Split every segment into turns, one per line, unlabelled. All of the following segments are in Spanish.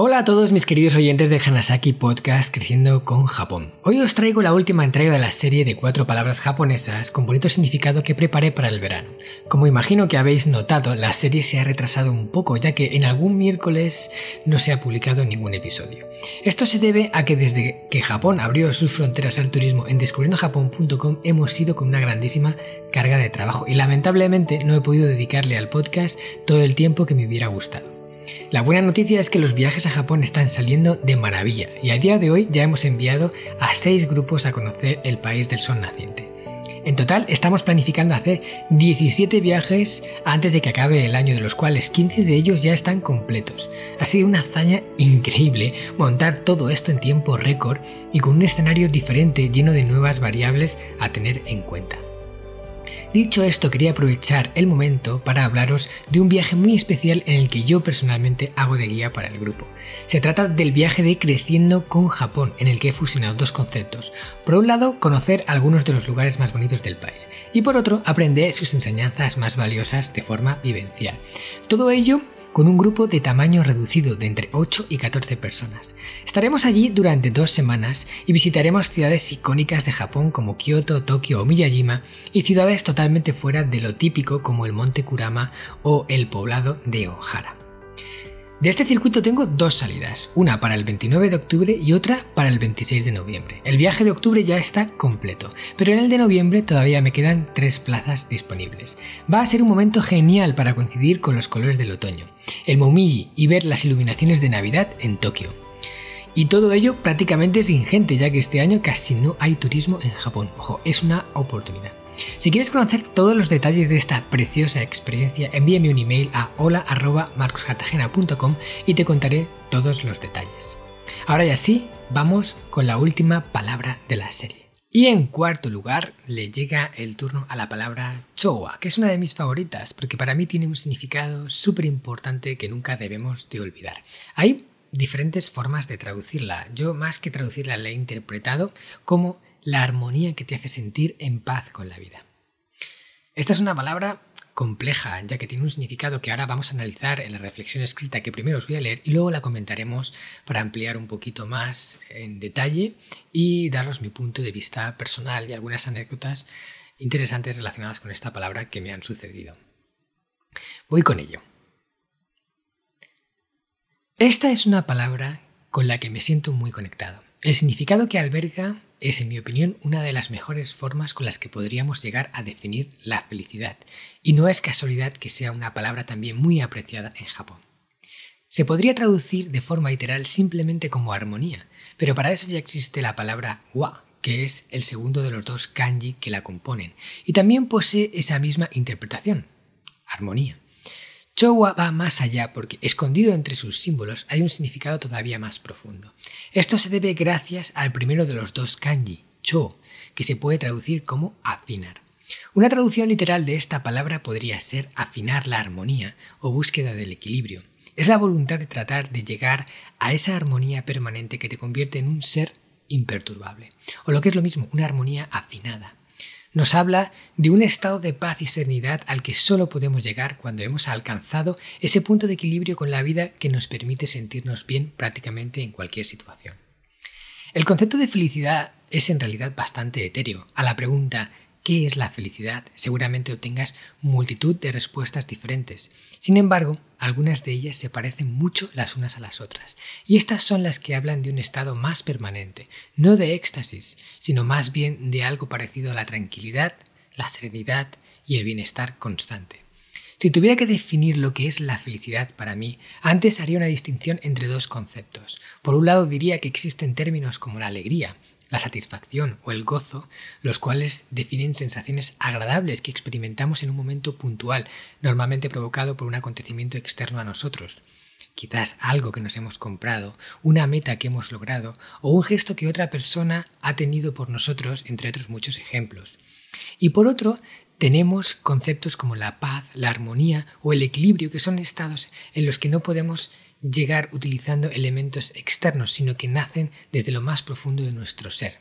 Hola a todos mis queridos oyentes de Hanasaki Podcast Creciendo con Japón. Hoy os traigo la última entrega de la serie de cuatro palabras japonesas con bonito significado que preparé para el verano. Como imagino que habéis notado, la serie se ha retrasado un poco ya que en algún miércoles no se ha publicado ningún episodio. Esto se debe a que desde que Japón abrió sus fronteras al turismo en descubriendojapón.com hemos ido con una grandísima carga de trabajo y lamentablemente no he podido dedicarle al podcast todo el tiempo que me hubiera gustado. La buena noticia es que los viajes a Japón están saliendo de maravilla y a día de hoy ya hemos enviado a 6 grupos a conocer el país del sol naciente. En total estamos planificando hacer 17 viajes antes de que acabe el año, de los cuales 15 de ellos ya están completos. Ha sido una hazaña increíble montar todo esto en tiempo récord y con un escenario diferente lleno de nuevas variables a tener en cuenta. Dicho esto, quería aprovechar el momento para hablaros de un viaje muy especial en el que yo personalmente hago de guía para el grupo. Se trata del viaje de Creciendo con Japón, en el que he fusionado dos conceptos. Por un lado, conocer algunos de los lugares más bonitos del país, y por otro, aprender sus enseñanzas más valiosas de forma vivencial. Todo ello con un grupo de tamaño reducido de entre 8 y 14 personas. Estaremos allí durante dos semanas y visitaremos ciudades icónicas de Japón como Kyoto, Tokio o Miyajima y ciudades totalmente fuera de lo típico como el Monte Kurama o el poblado de Ohara. De este circuito tengo dos salidas, una para el 29 de octubre y otra para el 26 de noviembre. El viaje de octubre ya está completo, pero en el de noviembre todavía me quedan tres plazas disponibles. Va a ser un momento genial para coincidir con los colores del otoño, el Momiji y ver las iluminaciones de Navidad en Tokio. Y todo ello prácticamente sin gente, ya que este año casi no hay turismo en Japón. Ojo, es una oportunidad. Si quieres conocer todos los detalles de esta preciosa experiencia, envíame un email a hola.marcoscartagena.com y te contaré todos los detalles. Ahora ya sí, vamos con la última palabra de la serie. Y en cuarto lugar le llega el turno a la palabra chowa, que es una de mis favoritas porque para mí tiene un significado súper importante que nunca debemos de olvidar. Hay diferentes formas de traducirla. Yo más que traducirla la he interpretado como la armonía que te hace sentir en paz con la vida. Esta es una palabra compleja, ya que tiene un significado que ahora vamos a analizar en la reflexión escrita que primero os voy a leer y luego la comentaremos para ampliar un poquito más en detalle y daros mi punto de vista personal y algunas anécdotas interesantes relacionadas con esta palabra que me han sucedido. Voy con ello. Esta es una palabra con la que me siento muy conectado. El significado que alberga es, en mi opinión, una de las mejores formas con las que podríamos llegar a definir la felicidad, y no es casualidad que sea una palabra también muy apreciada en Japón. Se podría traducir de forma literal simplemente como armonía, pero para eso ya existe la palabra wa, que es el segundo de los dos kanji que la componen, y también posee esa misma interpretación, armonía. Chowa va más allá porque escondido entre sus símbolos hay un significado todavía más profundo. Esto se debe gracias al primero de los dos kanji, cho, que se puede traducir como afinar. Una traducción literal de esta palabra podría ser afinar la armonía o búsqueda del equilibrio. Es la voluntad de tratar de llegar a esa armonía permanente que te convierte en un ser imperturbable. O lo que es lo mismo, una armonía afinada nos habla de un estado de paz y serenidad al que solo podemos llegar cuando hemos alcanzado ese punto de equilibrio con la vida que nos permite sentirnos bien prácticamente en cualquier situación. El concepto de felicidad es en realidad bastante etéreo. A la pregunta ¿qué es la felicidad? seguramente obtengas multitud de respuestas diferentes. Sin embargo, algunas de ellas se parecen mucho las unas a las otras, y estas son las que hablan de un estado más permanente, no de éxtasis, sino más bien de algo parecido a la tranquilidad, la serenidad y el bienestar constante. Si tuviera que definir lo que es la felicidad para mí, antes haría una distinción entre dos conceptos. Por un lado diría que existen términos como la alegría, la satisfacción o el gozo, los cuales definen sensaciones agradables que experimentamos en un momento puntual, normalmente provocado por un acontecimiento externo a nosotros. Quizás algo que nos hemos comprado, una meta que hemos logrado o un gesto que otra persona ha tenido por nosotros, entre otros muchos ejemplos. Y por otro, tenemos conceptos como la paz, la armonía o el equilibrio, que son estados en los que no podemos llegar utilizando elementos externos, sino que nacen desde lo más profundo de nuestro ser.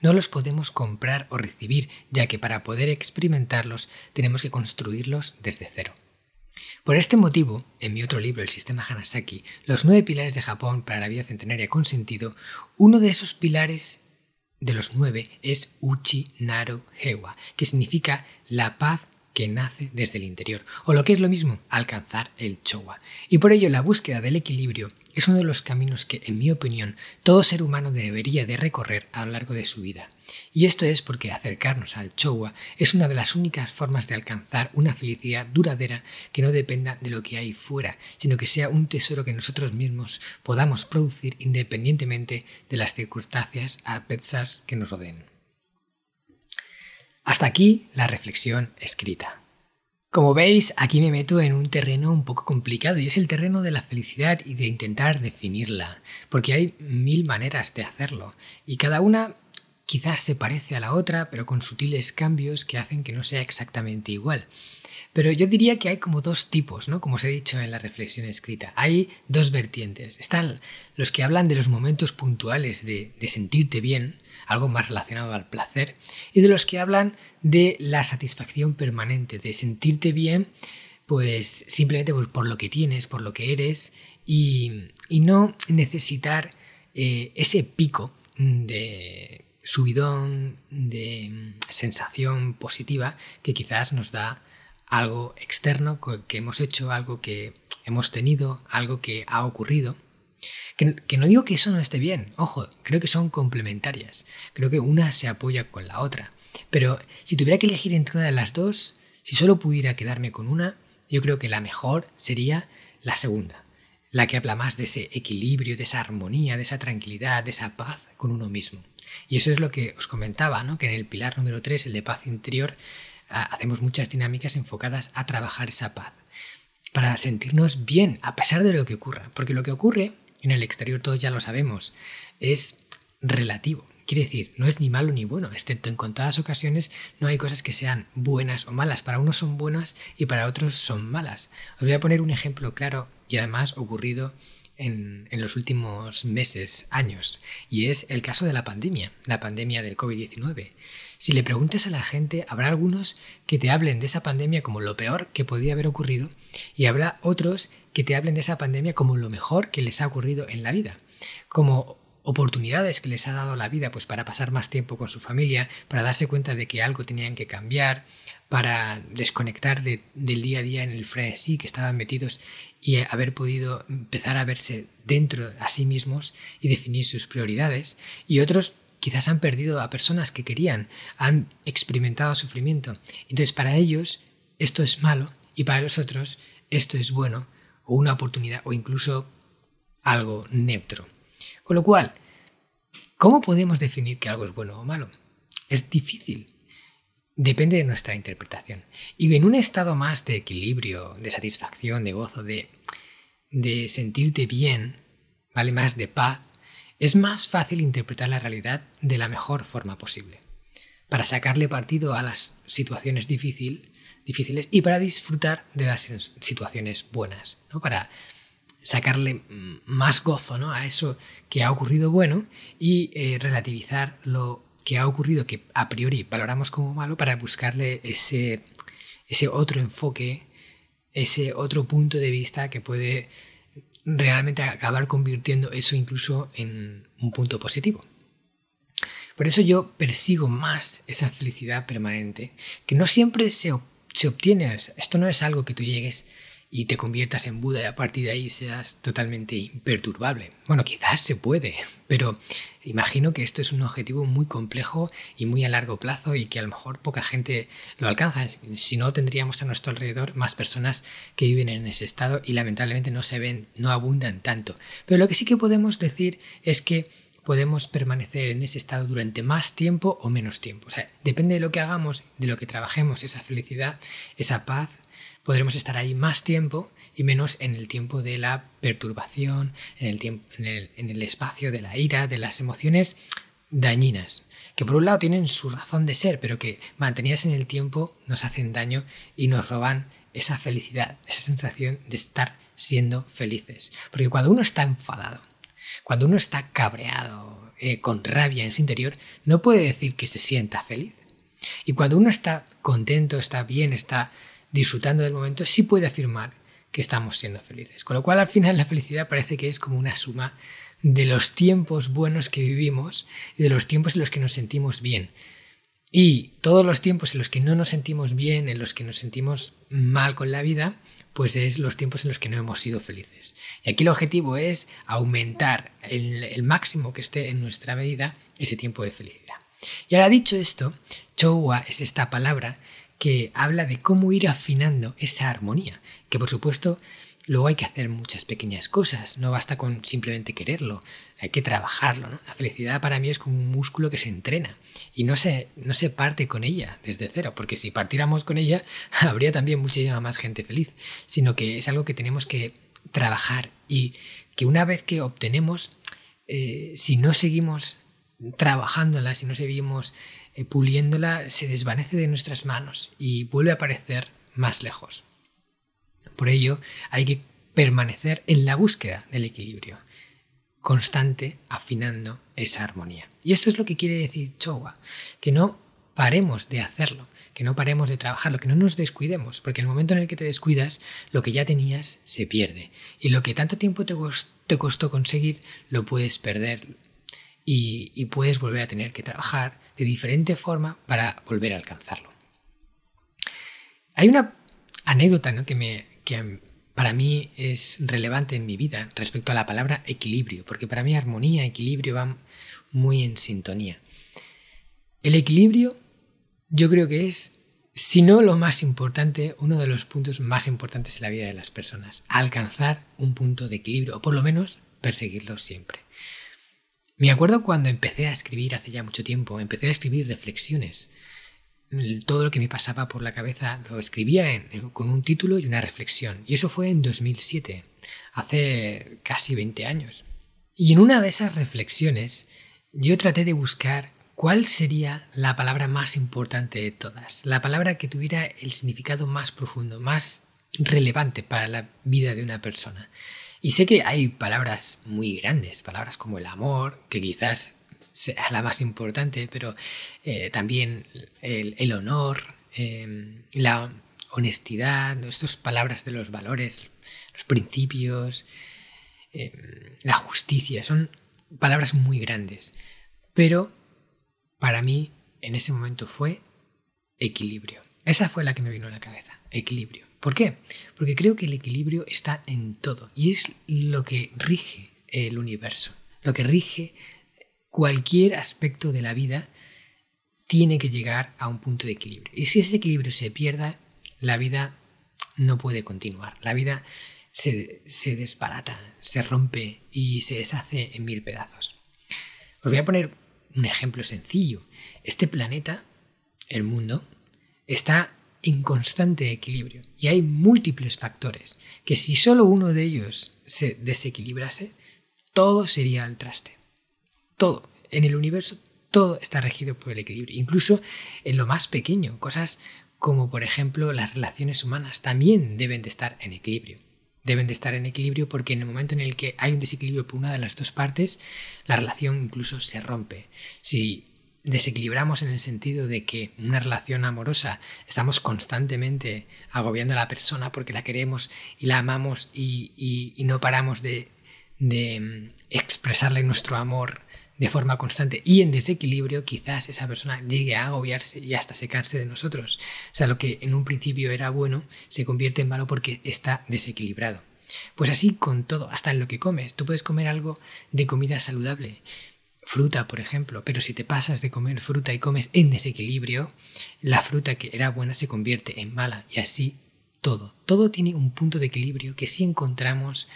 No los podemos comprar o recibir, ya que para poder experimentarlos tenemos que construirlos desde cero. Por este motivo, en mi otro libro, El sistema Hanasaki, Los nueve pilares de Japón para la vida centenaria con sentido, uno de esos pilares de los nueve es Uchi Naru Hewa, que significa la paz que nace desde el interior, o lo que es lo mismo, alcanzar el Chowa. Y por ello la búsqueda del equilibrio es uno de los caminos que, en mi opinión, todo ser humano debería de recorrer a lo largo de su vida. Y esto es porque acercarnos al Chowa es una de las únicas formas de alcanzar una felicidad duradera que no dependa de lo que hay fuera, sino que sea un tesoro que nosotros mismos podamos producir independientemente de las circunstancias adversas que nos rodeen. Hasta aquí la reflexión escrita. Como veis, aquí me meto en un terreno un poco complicado y es el terreno de la felicidad y de intentar definirla, porque hay mil maneras de hacerlo y cada una quizás se parece a la otra, pero con sutiles cambios que hacen que no sea exactamente igual. Pero yo diría que hay como dos tipos, ¿no? Como os he dicho en la reflexión escrita. Hay dos vertientes. Están los que hablan de los momentos puntuales de, de sentirte bien, algo más relacionado al placer, y de los que hablan de la satisfacción permanente, de sentirte bien, pues simplemente por lo que tienes, por lo que eres, y, no necesitar eh, ese pico de subidón, de sensación positiva que quizás nos da algo externo que hemos hecho, algo que hemos tenido, algo que ha ocurrido que, no digo que eso no esté bien, ojo, creo que son complementarias. Creo que una se apoya con la otra. Pero si tuviera que elegir entre una de las dos, si solo pudiera quedarme con una, yo creo que la mejor sería la segunda, la que habla más de ese equilibrio, de esa armonía, de esa tranquilidad, de esa paz con uno mismo. Y eso es lo que os comentaba, ¿no? que en el pilar número 3, el de paz interior, hacemos muchas dinámicas enfocadas a trabajar esa paz, para sentirnos bien a pesar de lo que ocurra, porque lo que ocurre en el exterior todos ya lo sabemos, es relativo. Quiere decir, no es ni malo ni bueno, excepto en contadas ocasiones no hay cosas que sean buenas o malas. Para unos son buenas y para otros son malas. Os voy a poner un ejemplo claro y además ocurrido en, los últimos meses, años, y es el caso de la pandemia, la pandemia del COVID-19. Si le preguntas a la gente, habrá algunos que te hablen de esa pandemia como lo peor que podía haber ocurrido y habrá otros que te hablen de esa pandemia como lo mejor que les ha ocurrido en la vida, como oportunidades que les ha dado la vida pues para pasar más tiempo con su familia, para darse cuenta de que algo tenían que cambiar, para desconectar del día a día en el frenesí que estaban metidos y haber podido empezar a verse dentro a sí mismos y definir sus prioridades. Y otros quizás han perdido a personas que querían, han experimentado sufrimiento. Entonces para ellos esto es malo y para los otros esto es bueno o una oportunidad o incluso algo neutro. Con lo cual, ¿cómo podemos definir que algo es bueno o malo? Es difícil. Depende de nuestra interpretación. Y en un estado más de equilibrio, de satisfacción, de gozo, de, de sentirte bien, ¿vale? Más de paz, es más fácil interpretar la realidad de la mejor forma posible. Para sacarle partido a las situaciones difícil, difíciles y para disfrutar de las situaciones buenas, ¿no? Para sacarle más gozo ¿no? a eso que ha ocurrido bueno y eh, relativizar lo que ha ocurrido que a priori valoramos como malo para buscarle ese, ese otro enfoque, ese otro punto de vista que puede realmente acabar convirtiendo eso incluso en un punto positivo. Por eso yo persigo más esa felicidad permanente, que no siempre se, se obtiene, esto no es algo que tú llegues y te conviertas en Buda y a partir de ahí seas totalmente imperturbable. Bueno, quizás se puede, pero imagino que esto es un objetivo muy complejo y muy a largo plazo y que a lo mejor poca gente lo alcanza. Si no, tendríamos a nuestro alrededor más personas que viven en ese estado y lamentablemente no se ven, no abundan tanto. Pero lo que sí que podemos decir es que podemos permanecer en ese estado durante más tiempo o menos tiempo. O sea, depende de lo que hagamos, de lo que trabajemos, esa felicidad, esa paz, podremos estar ahí más tiempo y menos en el tiempo de la perturbación, en el, tiempo, en el, espacio de la ira, de las emociones dañinas, que por un lado tienen su razón de ser, pero que mantenidas en el tiempo nos hacen daño y nos roban esa felicidad, esa sensación de estar siendo felices. Porque cuando uno está enfadado, cuando uno está cabreado, eh, con rabia en su interior, no puede decir que se sienta feliz. Y cuando uno está contento, está bien, está disfrutando del momento, sí puede afirmar que estamos siendo felices. Con lo cual al final la felicidad parece que es como una suma de los tiempos buenos que vivimos y de los tiempos en los que nos sentimos bien. Y todos los tiempos en los que no nos sentimos bien, en los que nos sentimos mal con la vida, pues es los tiempos en los que no hemos sido felices. Y aquí el objetivo es aumentar el, máximo que esté en nuestra vida ese tiempo de felicidad. Y ahora dicho esto, chowa es esta palabra que habla de cómo ir afinando esa armonía, que por supuesto Luego hay que hacer muchas pequeñas cosas, no basta con simplemente quererlo, hay que trabajarlo. La felicidad para mí es como un músculo que se entrena y no se, no se parte con ella desde cero, porque si partiéramos con ella habría también muchísima más gente feliz, sino que es algo que tenemos que trabajar y que una vez que obtenemos, eh, si no seguimos trabajándola, si no seguimos puliéndola, se desvanece de nuestras manos y vuelve a aparecer más lejos. Por ello, hay que permanecer en la búsqueda del equilibrio, constante, afinando esa armonía. Y esto es lo que quiere decir Chowa, que no paremos de hacerlo, que no paremos de trabajarlo, que no nos descuidemos, porque en el momento en el que te descuidas, lo que ya tenías se pierde. Y lo que tanto tiempo te costó conseguir, lo puedes perder y puedes volver a tener que trabajar de diferente forma para volver a alcanzarlo. Hay una anécdota ¿no? que, me, que para mí es relevante en mi vida respecto a la palabra equilibrio, porque para mí armonía, equilibrio van muy en sintonía. El equilibrio yo creo que es, si no lo más importante, uno de los puntos más importantes en la vida de las personas, alcanzar un punto de equilibrio, o por lo menos perseguirlo siempre. Me acuerdo cuando empecé a escribir hace ya mucho tiempo, empecé a escribir reflexiones todo lo que me pasaba por la cabeza lo escribía con un título y una reflexión. Y eso fue en 2007, hace casi 20 años. Y en una de esas reflexiones yo traté de buscar cuál sería la palabra más importante de todas, la palabra que tuviera el significado más profundo, más relevante para la vida de una persona. Y sé que hay palabras muy grandes, palabras como el amor, que quizás sea la más importante, pero eh, también el, honor, em, la honestidad, estas palabras de los valores, los principios, em, la justicia, son palabras muy grandes. Pero para mí en ese momento fue equilibrio. Esa fue la que me vino a la cabeza, equilibrio. ¿Por qué? Porque creo que el equilibrio está en todo y es lo que rige el universo, lo que rige cualquier aspecto de la vida tiene que llegar a un punto de equilibrio. Y si ese equilibrio se pierda, la vida no puede continuar. La vida se, desbarata, se rompe y se deshace en mil pedazos. Os voy a poner un ejemplo sencillo. Este planeta, el mundo, está en constante equilibrio y hay múltiples factores que si solo uno de ellos se desequilibrase, todo sería al traste todo, en el universo todo está regido por el equilibrio, incluso en lo más pequeño, cosas como por ejemplo las relaciones humanas también deben de estar en equilibrio. Deben de estar en equilibrio porque en el momento en el que hay un desequilibrio por una de las dos partes, la relación incluso se rompe. Si desequilibramos en el sentido de que en una relación amorosa estamos constantemente agobiando a la persona porque la queremos y la amamos y, no paramos de, de mm, expresarle nuestro amor de forma constante y en desequilibrio, quizás esa persona llegue a agobiarse y hasta secarse de nosotros. O sea, lo que en un principio era bueno se convierte en malo porque está desequilibrado. Pues así con todo, hasta en lo que comes. Tú puedes comer algo de comida saludable, fruta, por ejemplo, pero si te pasas de comer fruta y comes en desequilibrio, la fruta que era buena se convierte en mala y así todo. Todo tiene un punto de equilibrio que si encontramos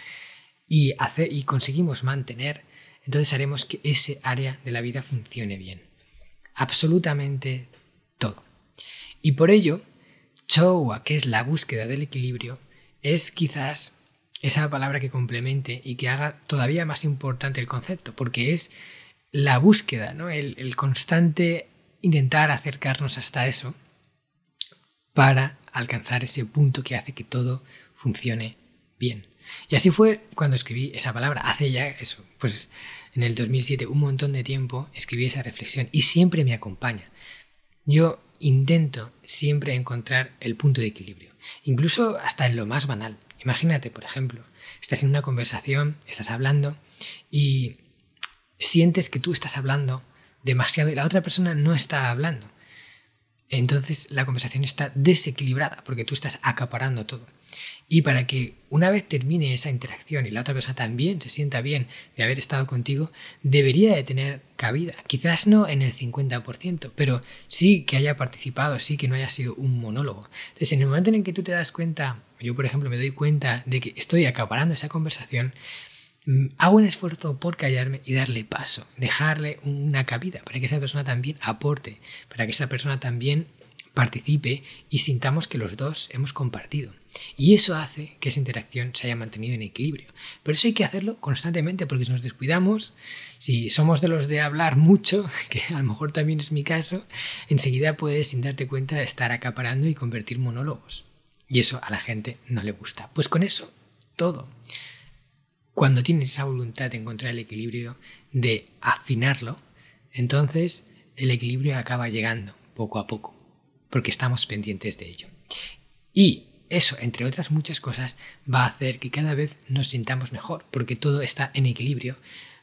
y, hace, y conseguimos mantener, entonces haremos que ese área de la vida funcione bien. Absolutamente todo. Y por ello, Chowa, que es la búsqueda del equilibrio, es quizás esa palabra que complemente y que haga todavía más importante el concepto, porque es la búsqueda, ¿no? el, el constante intentar acercarnos hasta eso para alcanzar ese punto que hace que todo funcione bien. Y así fue cuando escribí esa palabra, hace ya eso, pues en el 2007, un montón de tiempo, escribí esa reflexión y siempre me acompaña. Yo intento siempre encontrar el punto de equilibrio. incluso hasta en lo más banal. Imagínate, por ejemplo, estás en una conversación, estás hablando y sientes que tú estás hablando demasiado y la otra persona no está hablando. Entonces la conversación está desequilibrada porque tú estás acaparando todo. Y para que una vez termine esa interacción y la otra persona también se sienta bien de haber estado contigo, debería de tener cabida. Quizás no en el 50%, pero sí que haya participado, sí que no haya sido un monólogo. Entonces en el momento en el que tú te das cuenta, yo por ejemplo me doy cuenta de que estoy acaparando esa conversación, hago un esfuerzo por callarme y darle paso, dejarle una cabida para que esa persona también aporte, para que esa persona también participe y sintamos que los dos hemos compartido. Y eso hace que esa interacción se haya mantenido en equilibrio. Pero eso hay que hacerlo constantemente porque si nos descuidamos, si somos de los de hablar mucho, que a lo mejor también es mi caso, enseguida puedes, sin darte cuenta, estar acaparando y convertir monólogos. Y eso a la gente no le gusta. Pues con eso, todo. Cuando tienes esa voluntad de encontrar el equilibrio, de afinarlo, entonces el equilibrio acaba llegando poco a poco, porque estamos pendientes de ello. Y eso, entre otras muchas cosas, va a hacer que cada vez nos sintamos mejor, porque todo está en equilibrio,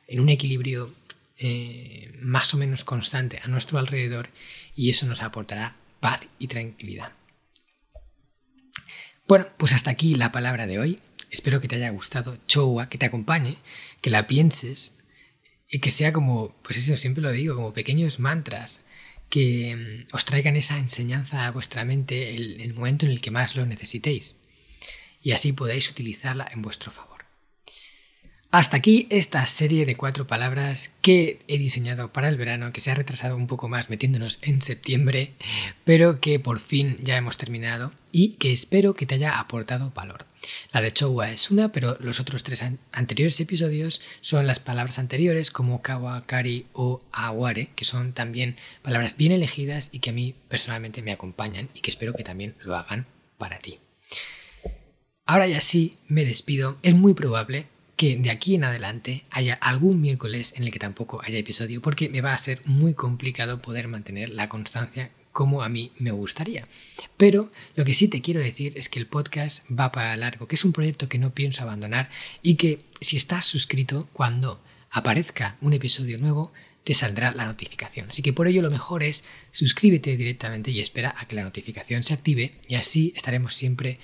en un equilibrio eh, más o menos constante a nuestro alrededor, y eso nos aportará paz y tranquilidad. Bueno, pues hasta aquí la palabra de hoy. Espero que te haya gustado Chowa, que te acompañe, que la pienses y que sea como, pues eso siempre lo digo, como pequeños mantras que mm, os traigan esa enseñanza a vuestra mente en el momento en el que más lo necesitéis y así podáis utilizarla en vuestro favor. Hasta aquí esta serie de cuatro palabras que he diseñado para el verano, que se ha retrasado un poco más metiéndonos en septiembre, pero que por fin ya hemos terminado y que espero que te haya aportado valor. La de Chowa es una, pero los otros tres anteriores episodios son las palabras anteriores como kawa, kari o aware, que son también palabras bien elegidas y que a mí personalmente me acompañan y que espero que también lo hagan para ti. Ahora ya sí, me despido. Es muy probable que de aquí en adelante haya algún miércoles en el que tampoco haya episodio, porque me va a ser muy complicado poder mantener la constancia como a mí me gustaría. Pero lo que sí te quiero decir es que el podcast va para largo, que es un proyecto que no pienso abandonar y que si estás suscrito, cuando aparezca un episodio nuevo, te saldrá la notificación. Así que por ello lo mejor es suscríbete directamente y espera a que la notificación se active y así estaremos siempre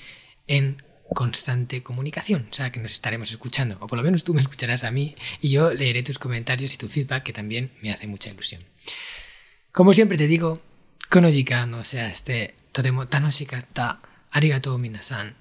en constante comunicación, o sea, que nos estaremos escuchando, o por lo menos tú me escucharás a mí y yo leeré tus comentarios y tu feedback, que también me hace mucha ilusión. Como siempre te digo, kono no sea este totemo tanoshikatta arigatou minasan